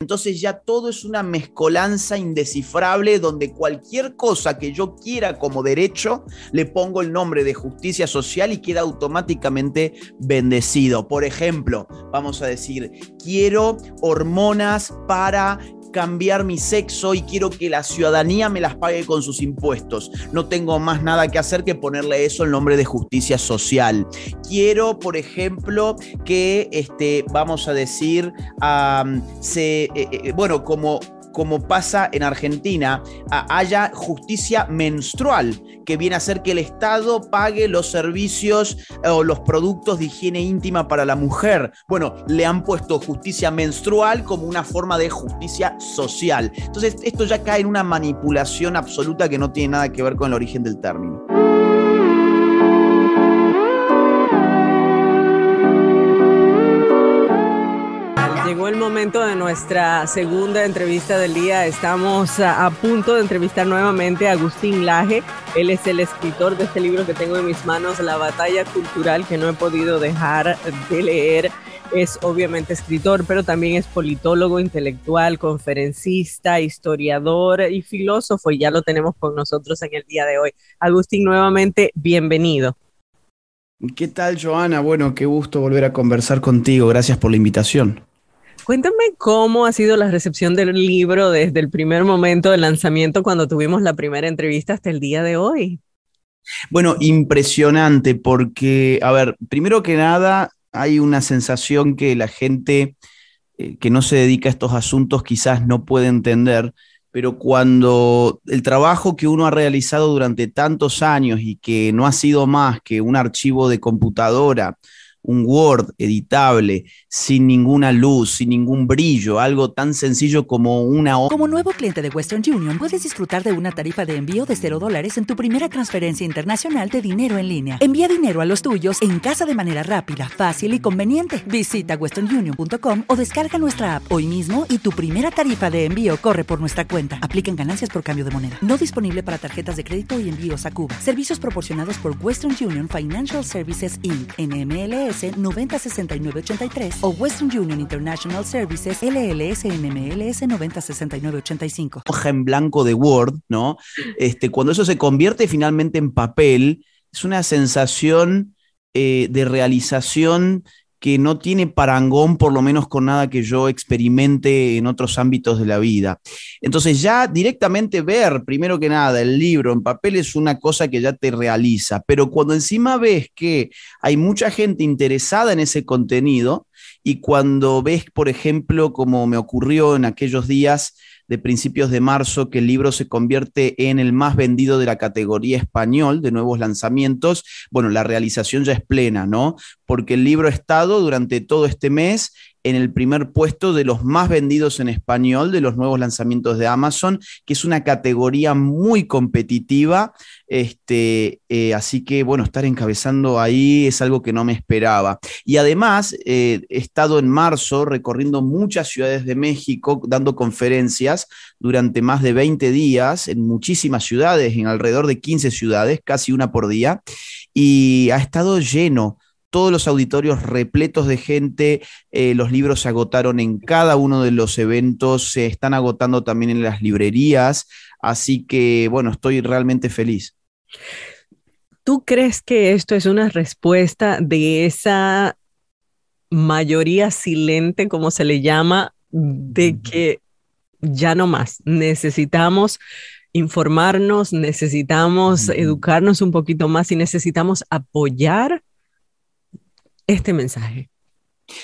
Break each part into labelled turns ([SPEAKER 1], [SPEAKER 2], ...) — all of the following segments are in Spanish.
[SPEAKER 1] entonces ya todo es una mezcolanza indescifrable donde cualquier cosa que yo quiera como derecho le pongo el nombre de justicia social y queda automáticamente bendecido. Por ejemplo, vamos a decir, quiero hormonas para cambiar mi sexo y quiero que la ciudadanía me las pague con sus impuestos. No tengo más nada que hacer que ponerle eso en nombre de justicia social. Quiero, por ejemplo, que, este, vamos a decir, eh, eh, bueno, como como pasa en Argentina, haya justicia menstrual, que viene a ser que el Estado pague los servicios eh, o los productos de higiene íntima para la mujer. Bueno, le han puesto justicia menstrual como una forma de justicia social. Entonces, esto ya cae en una manipulación absoluta que no tiene nada que ver con el origen del término.
[SPEAKER 2] El momento de nuestra segunda entrevista del día. Estamos a, punto de entrevistar nuevamente a Agustín Laje. Él es el escritor de este libro que tengo en mis manos, La batalla cultural, que no he podido dejar de leer. Es obviamente escritor, pero también es politólogo, intelectual, conferencista, historiador y filósofo. Y ya lo tenemos con nosotros en el día de hoy. Agustín, nuevamente, bienvenido.
[SPEAKER 1] ¿Qué tal, Joana? Bueno, qué gusto volver a conversar contigo. Gracias por la invitación.
[SPEAKER 2] Cuéntame cómo ha sido la recepción del libro desde el primer momento del lanzamiento cuando tuvimos la primera entrevista hasta el día de hoy.
[SPEAKER 1] Bueno, impresionante porque, a ver, primero que nada, hay una sensación que la gente eh, que no se dedica a estos asuntos quizás no puede entender, pero cuando el trabajo que uno ha realizado durante tantos años y que no ha sido más que un archivo de computadora, un Word editable, sin ninguna luz, sin ningún brillo, algo tan sencillo como una...
[SPEAKER 3] Como nuevo cliente de Western Union, puedes disfrutar de una tarifa de envío de 0 dólares en tu primera transferencia internacional de dinero en línea. Envía dinero a los tuyos en casa de manera rápida, fácil y conveniente. Visita westernunion.com o descarga nuestra app hoy mismo y tu primera tarifa de envío corre por nuestra cuenta. Aplican ganancias por cambio de moneda. No disponible para tarjetas de crédito y envíos a Cuba. Servicios proporcionados por Western Union Financial Services Inc. NMLS NMLS 906983 o Western Union International Services LLS NMLS 906985.
[SPEAKER 1] Hoja en blanco de Word, ¿no? Este, cuando eso se convierte finalmente en papel, es una sensación eh, de realización que no tiene parangón, por lo menos con nada que yo experimente en otros ámbitos de la vida. Entonces ya directamente ver, primero que nada, el libro en papel es una cosa que ya te realiza, pero cuando encima ves que hay mucha gente interesada en ese contenido y cuando ves, por ejemplo, como me ocurrió en aquellos días, de principios de marzo que el libro se convierte en el más vendido de la categoría español de nuevos lanzamientos, bueno, la realización ya es plena, ¿no? Porque el libro ha estado durante todo este mes en el primer puesto de los más vendidos en español de los nuevos lanzamientos de Amazon, que es una categoría muy competitiva. Este, eh, así que, bueno, estar encabezando ahí es algo que no me esperaba. Y además, eh, he estado en marzo recorriendo muchas ciudades de México, dando conferencias durante más de 20 días en muchísimas ciudades, en alrededor de 15 ciudades, casi una por día, y ha estado lleno todos los auditorios repletos de gente, eh, los libros se agotaron en cada uno de los eventos, se están agotando también en las librerías, así que bueno, estoy realmente feliz.
[SPEAKER 2] ¿Tú crees que esto es una respuesta de esa mayoría silente, como se le llama, de que ya no más, necesitamos informarnos, necesitamos educarnos un poquito más y necesitamos apoyar este mensaje?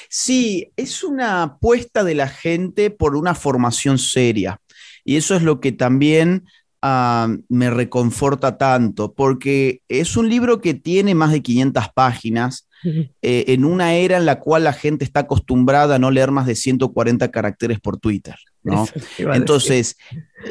[SPEAKER 1] Sí, es una apuesta de la gente por una formación seria. Y eso es lo que también ah, me reconforta tanto, porque es un libro que tiene más de 500 páginas, eh, en una era en la cual la gente está acostumbrada a no leer más de 140 caracteres por Twitter. ¿No? Entonces,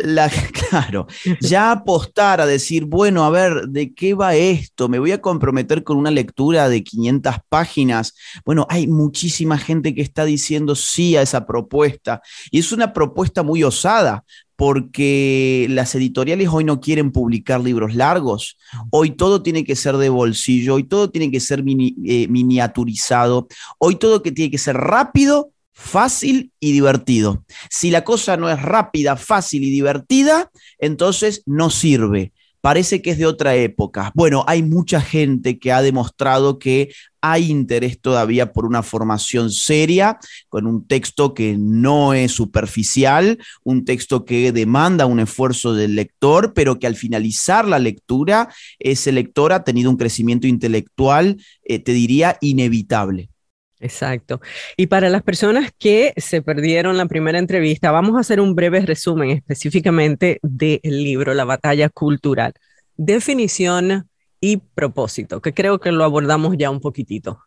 [SPEAKER 1] la, claro, ya apostar a decir, bueno, a ver, ¿de qué va esto? Me voy a comprometer con una lectura de 500 páginas. Bueno, hay muchísima gente que está diciendo sí a esa propuesta y es una propuesta muy osada porque las editoriales hoy no quieren publicar libros largos, hoy todo tiene que ser de bolsillo, hoy todo tiene que ser eh, miniaturizado, hoy todo que tiene que ser rápido, fácil y divertido. Si la cosa no es rápida, fácil y divertida, entonces no sirve parece que es de otra época. Bueno, hay mucha gente que ha demostrado que hay interés todavía por una formación seria, con un texto que no es superficial, un texto que demanda un esfuerzo del lector, pero que al finalizar la lectura, ese lector ha tenido un crecimiento intelectual, eh, te diría, inevitable.
[SPEAKER 2] Exacto. Y para las personas que se perdieron la primera entrevista, vamos a hacer un breve resumen específicamente del libro La batalla cultural. Definición y propósito, que creo que lo abordamos ya un poquitito.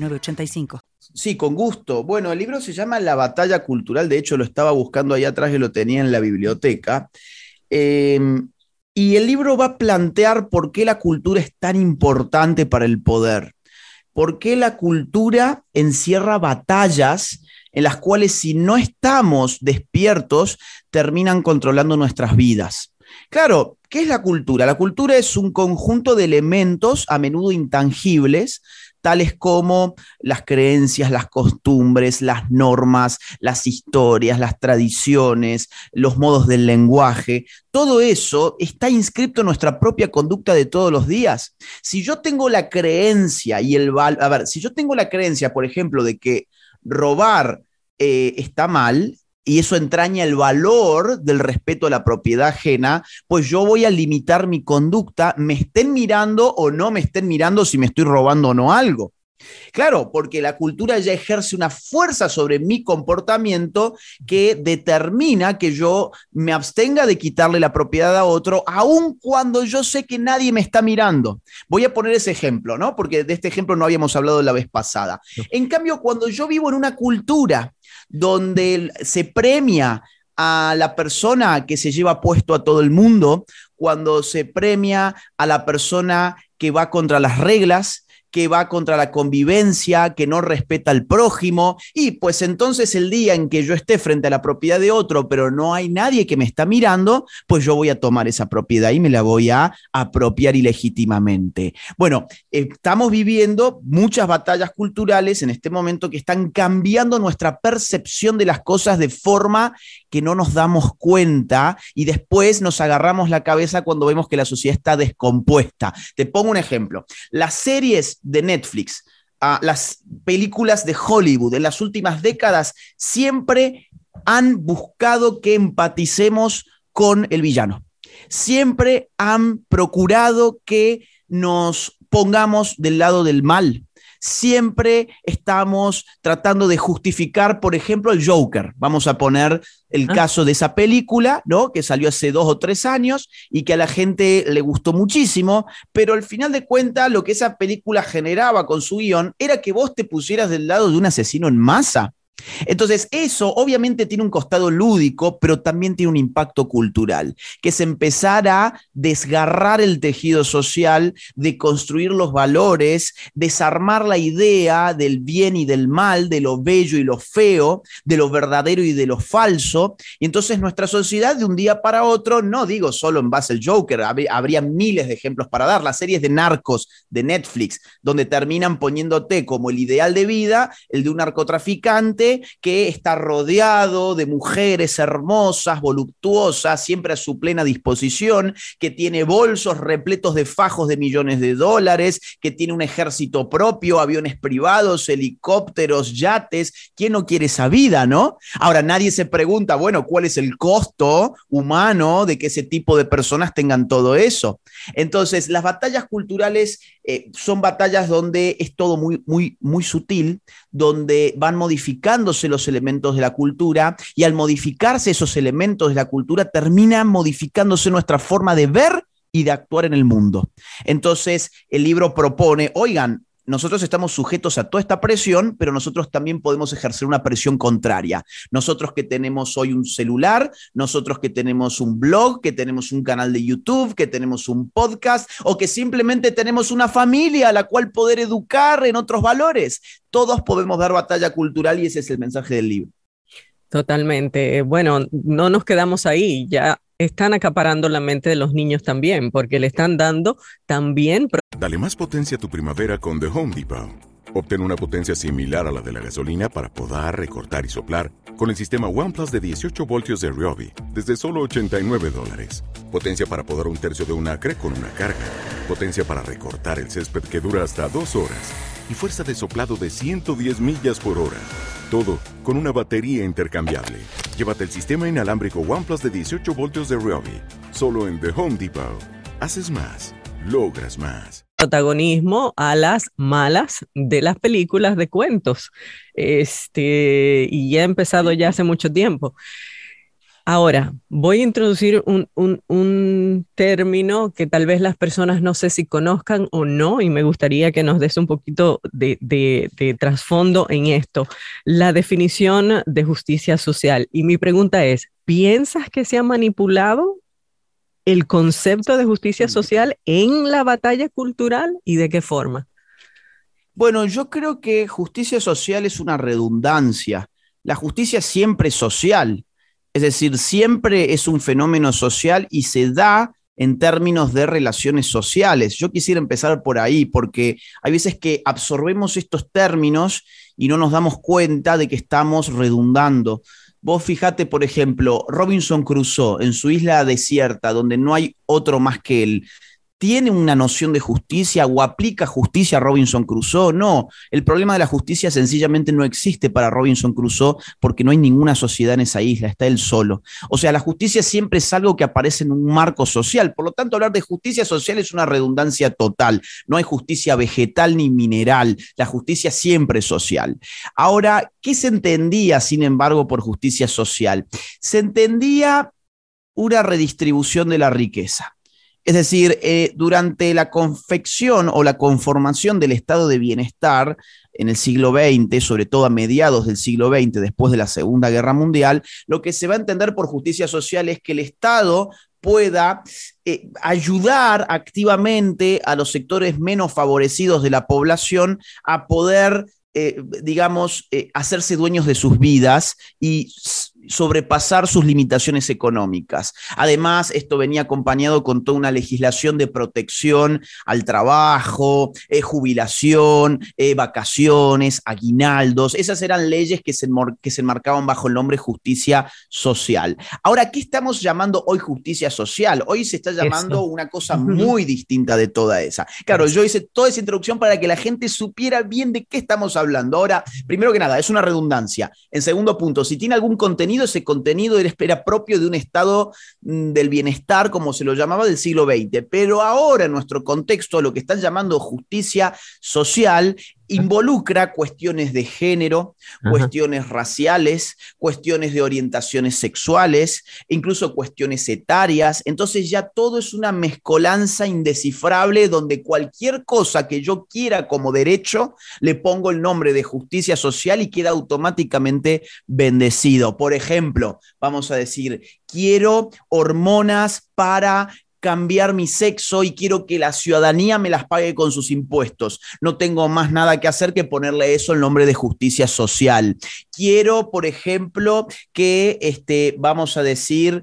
[SPEAKER 1] Sí, con gusto. Bueno, el libro se llama La batalla cultural, de hecho lo estaba buscando ahí atrás y lo tenía en la biblioteca. Em, y el libro va a plantear por qué la cultura es tan importante para el poder, por qué la cultura encierra batallas en las cuales si no estamos despiertos terminan controlando nuestras vidas. Claro, ¿qué es la cultura? La cultura es un conjunto de elementos a menudo intangibles tales como las creencias, las costumbres, las normas, las historias, las tradiciones, los modos del lenguaje. Todo eso está inscrito en nuestra propia conducta de todos los días. Si yo tengo la creencia y el a ver, si yo tengo la creencia, por ejemplo, de que robar eh, está mal, y eso entraña el valor del respeto a la propiedad ajena, pues yo voy a limitar mi conducta, me estén mirando o no me estén mirando si me estoy robando o no algo. Claro, porque la cultura ya ejerce una fuerza sobre mi comportamiento que determina que yo me abstenga de quitarle la propiedad a otro, aun cuando yo sé que nadie me está mirando. Voy a poner ese ejemplo, ¿no? Porque de este ejemplo no habíamos hablado la vez pasada. En cambio, cuando yo vivo en una cultura donde se premia a la persona que se lleva puesto a todo el mundo, cuando se premia a la persona que va contra las reglas, que va contra la convivencia, que no respeta al prójimo, y pues entonces el día en que yo esté frente a la propiedad de otro, pero no hay nadie que me está mirando, pues yo voy a tomar esa propiedad y me la voy a apropiar ilegítimamente. Bueno, estamos viviendo muchas batallas culturales en este momento que están cambiando nuestra percepción de las cosas de forma que no nos damos cuenta y después nos agarramos la cabeza cuando vemos que la sociedad está descompuesta. Te pongo un ejemplo. Las series de Netflix, a las películas de Hollywood en las últimas décadas siempre han buscado que empaticemos con el villano. Siempre han procurado que nos pongamos del lado del mal siempre estamos tratando de justificar, por ejemplo, el Joker. Vamos a poner el ah. caso de esa película, ¿no? Que salió hace dos o tres años y que a la gente le gustó muchísimo, pero al final de cuentas lo que esa película generaba con su guion era que vos te pusieras del lado de un asesino en masa. Entonces, eso obviamente tiene un costado lúdico, pero también tiene un impacto cultural, que es empezar a desgarrar el tejido social, de construir los valores, desarmar la idea del bien y del mal, de lo bello y lo feo, de lo verdadero y de lo falso. Y entonces nuestra sociedad de un día para otro, no digo solo en base al Joker, habría miles de ejemplos para dar, las series de narcos de Netflix, donde terminan poniéndote como el ideal de vida, el de un narcotraficante, que está rodeado de mujeres hermosas, voluptuosas, siempre a su plena disposición, que tiene bolsos repletos de fajos de millones de dólares, que tiene un ejército propio, aviones privados, helicópteros, yates. ¿Quién no quiere esa vida, no? Ahora, nadie se pregunta, bueno, ¿cuál es el costo humano de que ese tipo de personas tengan todo eso? Entonces, las batallas culturales eh, son batallas donde es todo muy, muy, muy sutil, donde van modificándose los elementos de la cultura y al modificarse esos elementos de la cultura terminan modificándose nuestra forma de ver y de actuar en el mundo. Entonces, el libro propone, oigan, nosotros estamos sujetos a toda esta presión, pero nosotros también podemos ejercer una presión contraria. Nosotros que tenemos hoy un celular, nosotros que tenemos un blog, que tenemos un canal de YouTube, que tenemos un podcast o que simplemente tenemos una familia a la cual poder educar en otros valores. Todos podemos dar batalla cultural y ese es el mensaje del libro.
[SPEAKER 2] Totalmente. Bueno, no nos quedamos ahí, ya están acaparando la mente de los niños también, porque le están dando también...
[SPEAKER 4] Dale más potencia a tu primavera con The Home Depot. Obtén una potencia similar a la de la gasolina para poder recortar y soplar con el sistema OnePlus de 18 voltios de Ryobi desde solo 89 dólares. Potencia para podar un tercio de un acre con una carga. Potencia para recortar el césped que dura hasta dos horas. Y fuerza de soplado de 110 millas por hora. Todo con una batería intercambiable. Llévate el sistema inalámbrico OnePlus de 18 voltios de Ryobi. Solo en The Home Depot. Haces más. Logras más
[SPEAKER 2] protagonismo a las malas de las películas de cuentos. Este, y ya ha empezado ya hace mucho tiempo. Ahora, voy a introducir un, un, término que tal vez las personas no sé si conozcan o no, y me gustaría que nos des un poquito de, de, de trasfondo en esto, la definición de justicia social. Y mi pregunta es, ¿piensas que se ha manipulado el concepto de justicia social en la batalla cultural y de qué forma?
[SPEAKER 1] Bueno, yo creo que justicia social es una redundancia. La justicia siempre es social, es decir, siempre es un fenómeno social y se da en términos de relaciones sociales. Yo quisiera empezar por ahí, porque hay veces que absorbemos estos términos y no nos damos cuenta de que estamos redundando. Vos fijate, por ejemplo, Robinson Crusoe en su isla desierta, donde no hay otro más que él tiene una noción de justicia o aplica justicia a Robinson Crusoe. No, el problema de la justicia sencillamente no existe para Robinson Crusoe porque no hay ninguna sociedad en esa isla, está él solo. O sea, la justicia siempre es algo que aparece en un marco social. Por lo tanto, hablar de justicia social es una redundancia total. No hay justicia vegetal ni mineral. La justicia siempre es social. Ahora, ¿qué se entendía, sin embargo, por justicia social? Se entendía una redistribución de la riqueza. Es decir, eh, durante la confección o la conformación del estado de bienestar en el siglo XX, sobre todo a mediados del siglo XX, después de la Segunda Guerra Mundial, lo que se va a entender por justicia social es que el Estado pueda eh, ayudar activamente a los sectores menos favorecidos de la población a poder eh, digamos, hacerse dueños de sus vidas y sobrepasar sus limitaciones económicas. Además, esto venía acompañado con toda una legislación de protección al trabajo, eh, jubilación, eh, vacaciones, aguinaldos. Esas eran leyes que se, que se enmarcaban bajo el nombre justicia social. Ahora, ¿qué estamos llamando hoy justicia social? Hoy se está llamando una cosa muy distinta de toda esa. Claro, yo hice toda esa introducción para que la gente supiera bien de qué estamos hablando. Ahora, primero que nada, es una redundancia. En segundo punto, si tiene algún contenido ese contenido era propio de un estado mm, del bienestar, como se lo llamaba, del siglo XX. Pero ahora, en nuestro contexto, lo que están llamando justicia social involucra cuestiones de género, cuestiones raciales, cuestiones de orientaciones sexuales, incluso cuestiones etarias. Entonces ya todo es una mezcolanza indescifrable donde cualquier cosa que yo quiera como derecho, le pongo el nombre de justicia social y queda automáticamente bendecido. Por ejemplo, vamos a decir, quiero hormonas para cambiar mi sexo y quiero que la ciudadanía me las pague con sus impuestos. No tengo más nada que hacer que ponerle eso en nombre de justicia social. Quiero, por ejemplo, que, este, vamos a decir,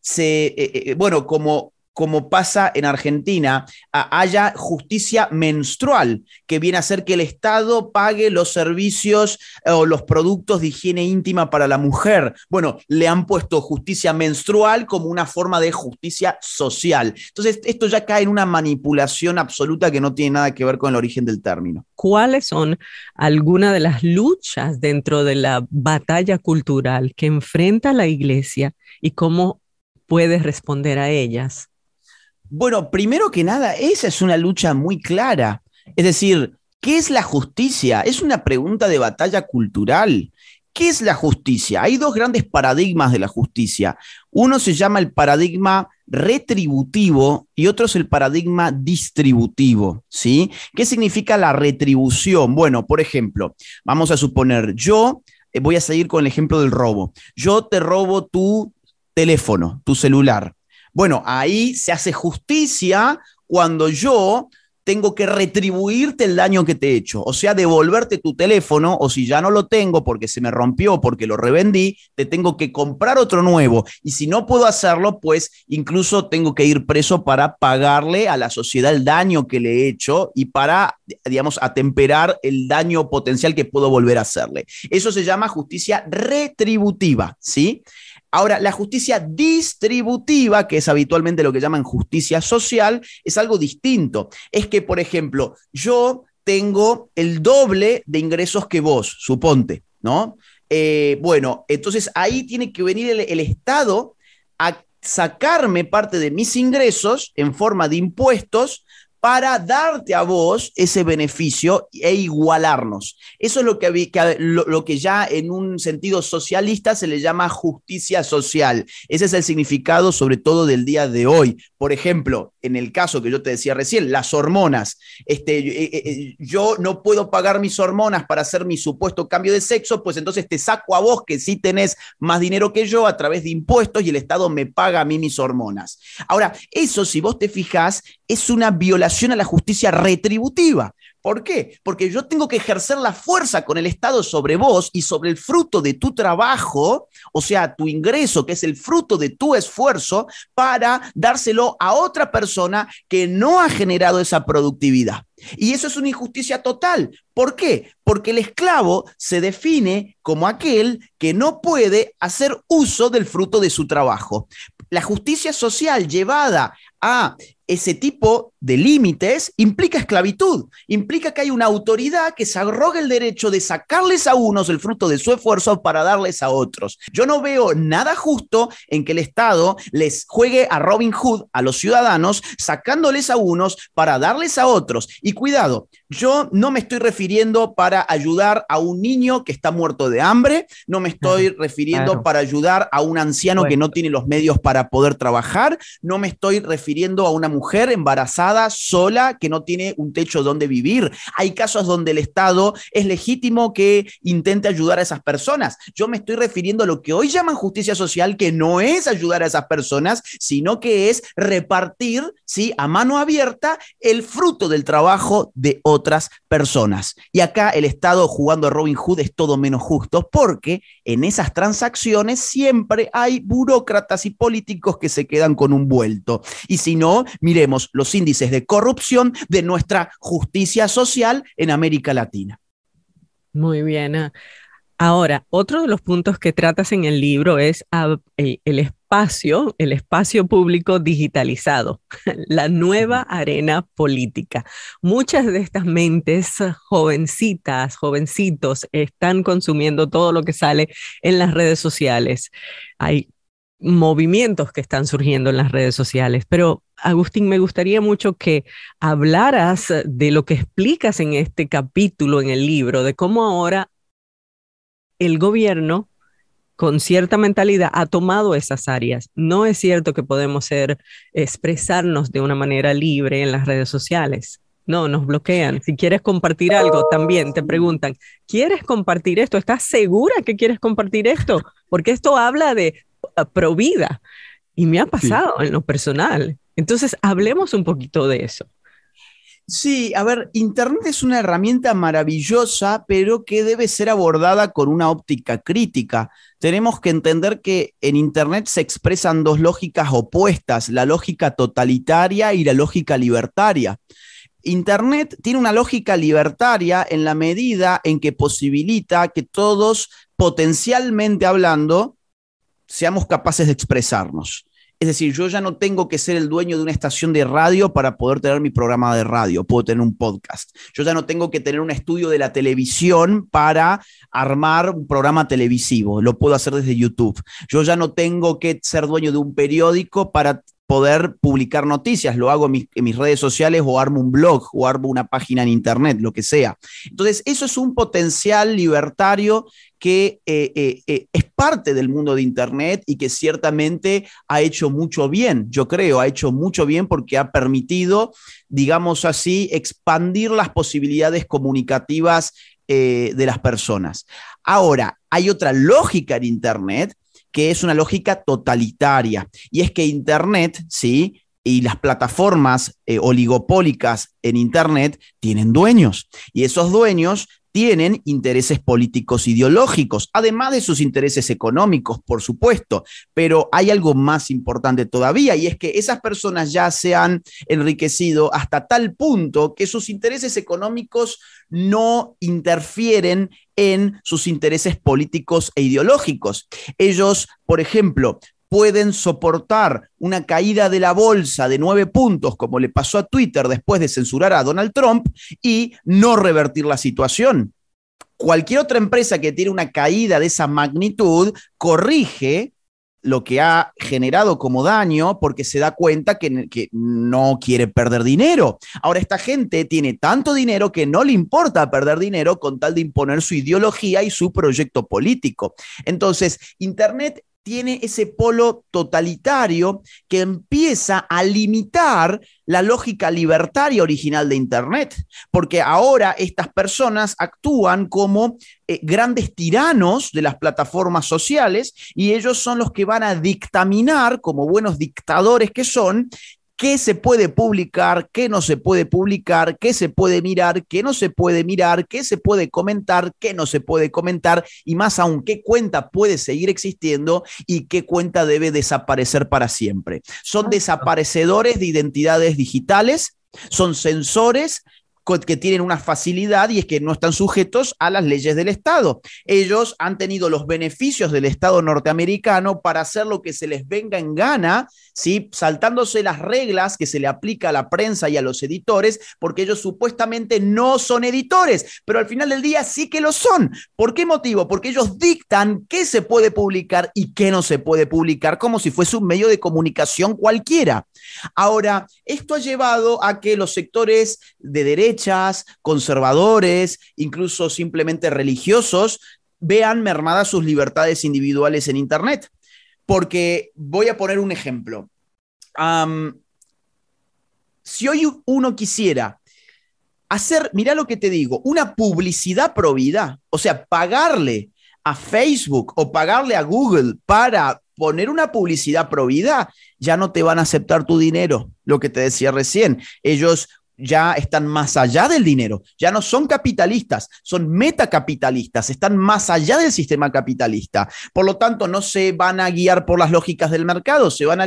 [SPEAKER 1] se, eh, eh, bueno, como como pasa en Argentina, haya justicia menstrual, que viene a ser que el Estado pague los servicios eh, o los productos de higiene íntima para la mujer. Bueno, le han puesto justicia menstrual como una forma de justicia social. Entonces, esto ya cae en una manipulación absoluta que no tiene nada que ver con el origen del término.
[SPEAKER 2] ¿Cuáles son algunas de las luchas dentro de la batalla cultural que enfrenta la iglesia y cómo puedes responder a ellas?
[SPEAKER 1] Bueno, primero que nada, esa es una lucha muy clara. Es decir, ¿qué es la justicia? Es una pregunta de batalla cultural. ¿Qué es la justicia? Hay dos grandes paradigmas de la justicia. Uno se llama el paradigma retributivo y otro es el paradigma distributivo, ¿sí? ¿Qué significa la retribución? Bueno, por ejemplo, vamos a suponer, yo eh, voy a seguir con el ejemplo del robo. Yo te robo tu teléfono, tu celular. Bueno, ahí se hace justicia cuando yo tengo que retribuirte el daño que te he hecho, o sea, devolverte tu teléfono, o si ya no lo tengo porque se me rompió, porque lo revendí, te tengo que comprar otro nuevo. Y si no puedo hacerlo, pues incluso tengo que ir preso para pagarle a la sociedad el daño que le he hecho y para, digamos, atemperar el daño potencial que puedo volver a hacerle. Eso se llama justicia retributiva, ¿sí? Ahora, la justicia distributiva, que es habitualmente lo que llaman justicia social, es algo distinto. Es que, por ejemplo, yo tengo el doble de ingresos que vos, suponte, ¿no? Eh, bueno, entonces ahí tiene que venir el, el Estado a sacarme parte de mis ingresos en forma de impuestos para darte a vos ese beneficio e igualarnos. Eso es lo que, lo, que ya en un sentido socialista se le llama justicia social. Ese es el significado sobre todo del día de hoy. Por ejemplo, en el caso que yo te decía recién, las hormonas. Este, eh, eh, eh, yo no puedo pagar mis hormonas para hacer mi supuesto cambio de sexo, pues entonces te saco a vos que sí tenés más dinero que yo a través de impuestos y el Estado me paga a mí mis hormonas. Ahora, eso si vos te fijás es una violación a la justicia retributiva. ¿Por qué? Porque yo tengo que ejercer la fuerza con el Estado sobre vos y sobre el fruto de tu trabajo, o sea, tu ingreso, que es el fruto de tu esfuerzo, para dárselo a otra persona que no ha generado esa productividad. Y eso es una injusticia total. ¿Por qué? Porque el esclavo se define como aquel que no puede hacer uso del fruto de su trabajo. La justicia social llevada a ese tipo de límites implica esclavitud, implica que hay una autoridad que se arroga el derecho de sacarles a unos el fruto de su esfuerzo para darles a otros. Yo no veo nada justo en que el Estado les juegue a Robin Hood a los ciudadanos, sacándoles a unos para darles a otros. Y cuidado, yo no me estoy refiriendo para ayudar a un niño que está muerto de hambre, no me estoy refiriendo para ayudar a un anciano que no tiene los medios para poder trabajar, no me estoy refiriendo a una mujer embarazada, sola, que no tiene un techo donde vivir. Hay casos donde el Estado es legítimo que intente ayudar a esas personas. Yo me estoy refiriendo a lo que hoy llaman justicia social, que no es ayudar a esas personas, sino que es repartir, ¿sí? A mano abierta el fruto del trabajo de otras personas. Y acá el Estado jugando a Robin Hood es todo menos justo porque en esas transacciones siempre hay burócratas y políticos que se quedan con un vuelto. Y si no, miremos los índices de corrupción de nuestra justicia social en América Latina.
[SPEAKER 2] Muy bien. Ahora, otro de los puntos que tratas en el libro es el, espacio, el espacio público digitalizado, la nueva arena política. Muchas de estas mentes jovencitas, jovencitos, están consumiendo todo lo que sale en las redes sociales. Hay movimientos que están surgiendo en las redes sociales. Pero, Agustín, me gustaría mucho que hablaras de lo que explicas en este capítulo, en el libro, de cómo ahora el gobierno con cierta mentalidad ha tomado esas áreas. No es cierto que podemos ser, expresarnos de una manera libre en las redes sociales. No, nos bloquean. Si quieres compartir algo, también te preguntan, ¿quieres compartir esto? ¿Estás segura que quieres compartir esto? Porque esto habla de provida. Y me ha pasado en lo personal. Entonces, hablemos un poquito de eso.
[SPEAKER 1] Sí, a ver, Internet es una herramienta maravillosa, pero que debe ser abordada con una óptica crítica. Tenemos que entender que en Internet se expresan dos lógicas opuestas, la lógica totalitaria y la lógica libertaria. Internet tiene una lógica libertaria en la medida en que posibilita que todos, potencialmente hablando, seamos capaces de expresarnos. Es decir, yo ya no tengo que ser el dueño de una estación de radio para poder tener mi programa de radio, puedo tener un podcast. Yo ya no tengo que tener un estudio de la televisión para armar un programa televisivo, lo puedo hacer desde YouTube. Yo ya no tengo que ser dueño de un periódico para poder publicar noticias, lo hago en mis, redes sociales o armo un blog o armo una página en internet, lo que sea. Entonces, eso es un potencial libertario que eh, eh, eh, es parte del mundo de Internet y que ciertamente ha hecho mucho bien, yo creo, ha hecho mucho bien porque ha permitido, digamos así, expandir las posibilidades comunicativas de las personas. Ahora, hay otra lógica en Internet que es una lógica totalitaria. Y es que Internet, ¿sí? Y las plataformas oligopólicas en Internet tienen dueños. Y esos dueños tienen intereses políticos ideológicos, además de sus intereses económicos, por supuesto. Pero hay algo más importante todavía, y es que esas personas ya se han enriquecido hasta tal punto que sus intereses económicos no interfieren en sus intereses políticos e ideológicos. Ellos, por ejemplo, pueden soportar una caída de la bolsa de nueve puntos, como le pasó a Twitter después de censurar a Donald Trump, y no revertir la situación. Cualquier otra empresa que tiene una caída de esa magnitud corrige lo que ha generado como daño porque se da cuenta que, no quiere perder dinero. Ahora, esta gente tiene tanto dinero que no le importa perder dinero con tal de imponer su ideología y su proyecto político. Entonces, Internet tiene ese polo totalitario que empieza a limitar la lógica libertaria original de Internet, porque ahora estas personas actúan como eh, grandes tiranos de las plataformas sociales y ellos son los que van a dictaminar, como buenos dictadores que son, qué se puede publicar, qué no se puede publicar, qué se puede mirar, qué no se puede mirar, qué se puede comentar, qué no se puede comentar y más aún qué cuenta puede seguir existiendo y qué cuenta debe desaparecer para siempre. Son desaparecedores de identidades digitales, son sensores que tienen una facilidad y es que no están sujetos a las leyes del Estado. Ellos han tenido los beneficios del Estado norteamericano para hacer lo que se les venga en gana, ¿sí? saltándose las reglas que se le aplica a la prensa y a los editores, porque ellos supuestamente no son editores, pero al final del día sí que lo son. ¿Por qué motivo? Porque ellos dictan qué se puede publicar y qué no se puede publicar, como si fuese un medio de comunicación cualquiera. Ahora, esto ha llevado a que los sectores de derecha, conservadores, incluso simplemente religiosos, vean mermadas sus libertades individuales en Internet. Porque voy a poner un ejemplo. si hoy uno quisiera hacer, mira lo que te digo, una publicidad provida, o sea, pagarle a Facebook o pagarle a Google para poner una publicidad provida, ya no te van a aceptar tu dinero, lo que te decía recién. Ellos ya están más allá del dinero, ya no son capitalistas, son metacapitalistas, están más allá del sistema capitalista. Por lo tanto, no se van a guiar por las lógicas del mercado, se van a,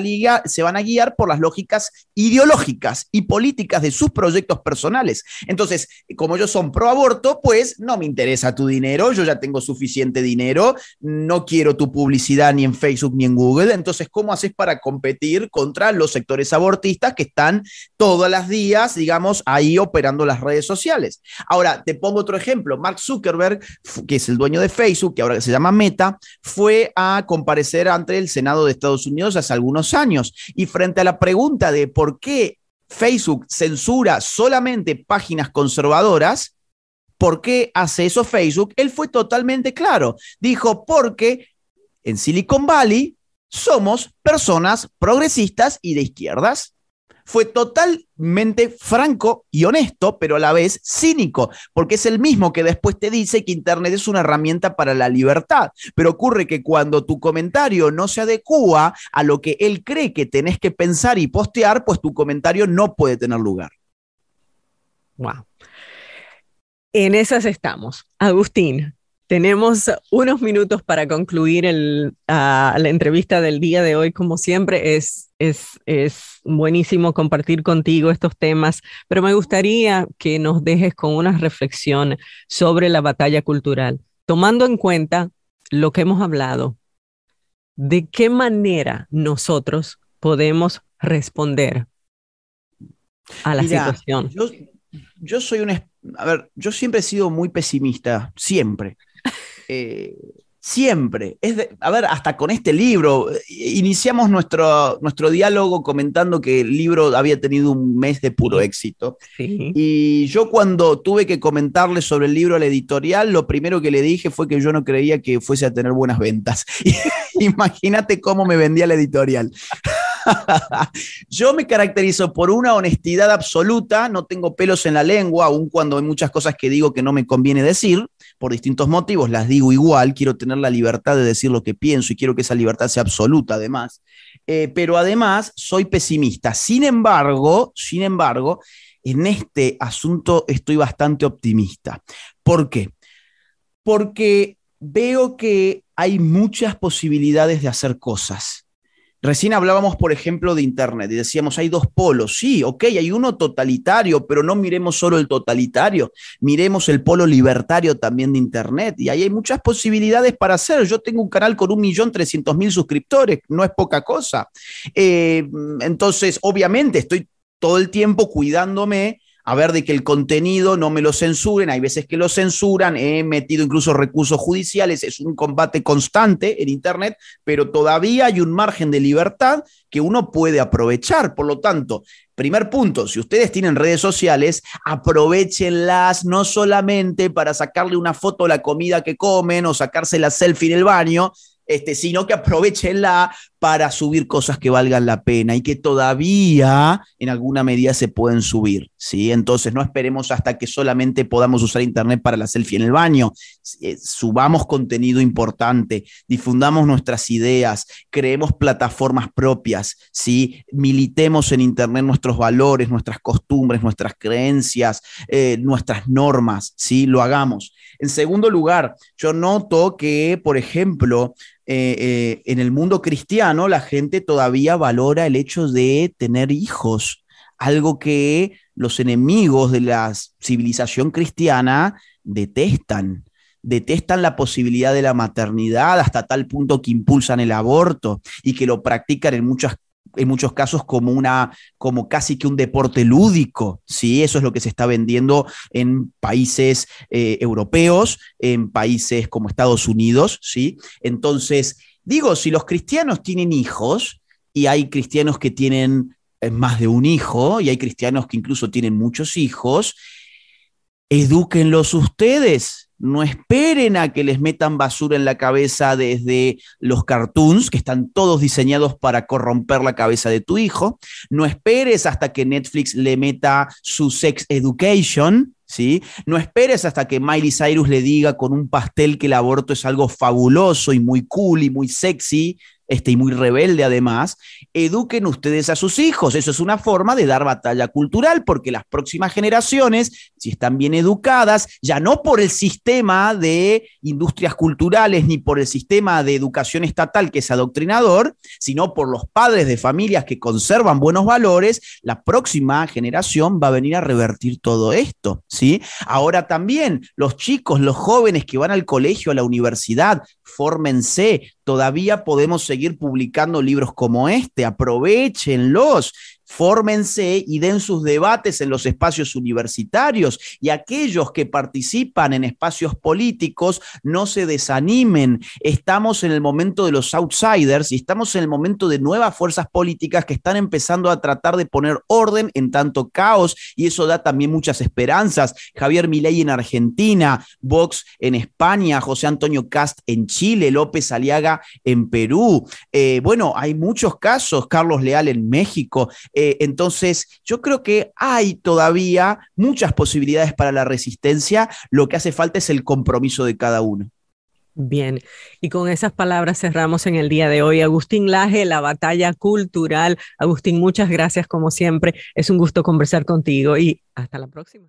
[SPEAKER 1] guiar por las lógicas ideológicas y políticas de sus proyectos personales. Entonces, como ellos son pro aborto, pues no me interesa tu dinero, yo ya tengo suficiente dinero, no quiero tu publicidad ni en Facebook ni en Google. Entonces, ¿cómo haces para competir contra los sectores abortistas que están todos los días, digamos, ahí operando las redes sociales. Ahora, te pongo otro ejemplo. Mark Zuckerberg, que es el dueño de Facebook, que ahora se llama Meta, fue a comparecer ante el Senado de Estados Unidos hace algunos años. Y frente a la pregunta de por qué Facebook censura solamente páginas conservadoras, ¿por qué hace eso Facebook? Él fue totalmente claro. Dijo, porque en Silicon Valley somos personas progresistas y de izquierdas fue totalmente franco y honesto, pero a la vez cínico, porque es el mismo que después te dice que Internet es una herramienta para la libertad. Pero ocurre que cuando tu comentario no se adecua a lo que él cree que tenés que pensar y postear, pues tu comentario no puede tener lugar.
[SPEAKER 2] Wow. En esas estamos. Agustín, tenemos unos minutos para concluir el, ah, la entrevista del día de hoy. Como siempre, es, es, es buenísimo compartir contigo estos temas, pero me gustaría que nos dejes con una reflexión sobre la batalla cultural, tomando en cuenta lo que hemos hablado. ¿De qué manera nosotros podemos responder a la situación?
[SPEAKER 1] Yo, yo soy un... A ver, yo siempre he sido muy pesimista, siempre. Eh, siempre. Es a ver, hasta con este libro, iniciamos nuestro, nuestro diálogo comentando que el libro había tenido un mes de puro éxito. Y yo cuando tuve que comentarle sobre el libro a la editorial, lo primero que le dije fue que yo no creía que fuese a tener buenas ventas. Imagínate cómo me vendía la editorial. Yo me caracterizo por una honestidad absoluta, no tengo pelos en la lengua, aun cuando hay muchas cosas que digo que no me conviene decir, por distintos motivos, las digo igual, quiero tener la libertad de decir lo que pienso y quiero que esa libertad sea absoluta además, eh, pero además soy pesimista. Sin embargo, sin embargo, en este asunto estoy bastante optimista. ¿Por qué? Porque veo que hay muchas posibilidades de hacer cosas. Recién hablábamos, por ejemplo, de Internet y decíamos, hay dos polos. Sí, ok, hay uno totalitario, pero no miremos solo el totalitario, miremos el polo libertario también de Internet. Y ahí hay muchas posibilidades para hacer. Yo tengo un canal con un millón trescientos mil suscriptores, no es poca cosa. Eh, entonces, obviamente, estoy todo el tiempo cuidándome a ver de que el contenido no me lo censuren, hay veces que lo censuran, he metido incluso recursos judiciales, es un combate constante en Internet, pero todavía hay un margen de libertad que uno puede aprovechar. Por lo tanto, primer punto, si ustedes tienen redes sociales, aprovechenlas no solamente para sacarle una foto a la comida que comen o sacarse la selfie en el baño, este, sino que aprovechenla para subir cosas que valgan la pena y que todavía en alguna medida se pueden subir, ¿sí? Entonces no esperemos hasta que solamente podamos usar internet para la selfie en el baño, eh, subamos contenido importante, difundamos nuestras ideas, creemos plataformas propias, ¿sí? Militemos en internet nuestros valores, nuestras costumbres, nuestras creencias, eh, nuestras normas, ¿sí? Lo hagamos. En segundo lugar, yo noto que, por ejemplo, eh, eh, en el mundo cristiano la gente todavía valora el hecho de tener hijos, algo que los enemigos de la civilización cristiana detestan. Detestan la posibilidad de la maternidad hasta tal punto que impulsan el aborto y que lo practican en muchas en muchos casos como una, como casi que un deporte lúdico, ¿sí? Eso es lo que se está vendiendo en países eh, europeos, en países como Estados Unidos, ¿sí? Entonces, digo, si los cristianos tienen hijos, y hay cristianos que tienen eh, más de un hijo, y hay cristianos que incluso tienen muchos hijos, edúquenlos ustedes, no esperen a que les metan basura en la cabeza desde los cartoons, que están todos diseñados para corromper la cabeza de tu hijo. No esperes hasta que Netflix le meta su sex education, ¿sí? No esperes hasta que Miley Cyrus le diga con un pastel que el aborto es algo fabuloso y muy cool y muy sexy, este, y muy rebelde además, eduquen ustedes a sus hijos. Eso es una forma de dar batalla cultural, porque las próximas generaciones, si están bien educadas, ya no por el sistema de industrias culturales ni por el sistema de educación estatal que es adoctrinador, sino por los padres de familias que conservan buenos valores, la próxima generación va a venir a revertir todo esto, ¿sí? Ahora también los chicos, los jóvenes que van al colegio, a la universidad, fórmense, todavía podemos seguir publicando libros como este, aprovechenlos fórmense y den sus debates en los espacios universitarios y aquellos que participan en espacios políticos no se desanimen. Estamos en el momento de los outsiders y estamos en el momento de nuevas fuerzas políticas que están empezando a tratar de poner orden en tanto caos y eso da también muchas esperanzas. Javier Milei en Argentina, Vox en España, José Antonio Cast en Chile, López Aliaga en Perú. Eh, bueno, hay muchos casos, Carlos Leal en México. Eh, entonces, yo creo que hay todavía muchas posibilidades para la resistencia. Lo que hace falta es el compromiso de cada uno.
[SPEAKER 2] Bien, y con esas palabras cerramos en el día de hoy. Agustín Laje, la batalla cultural. Agustín, muchas gracias como siempre. Es un gusto conversar contigo y hasta la próxima.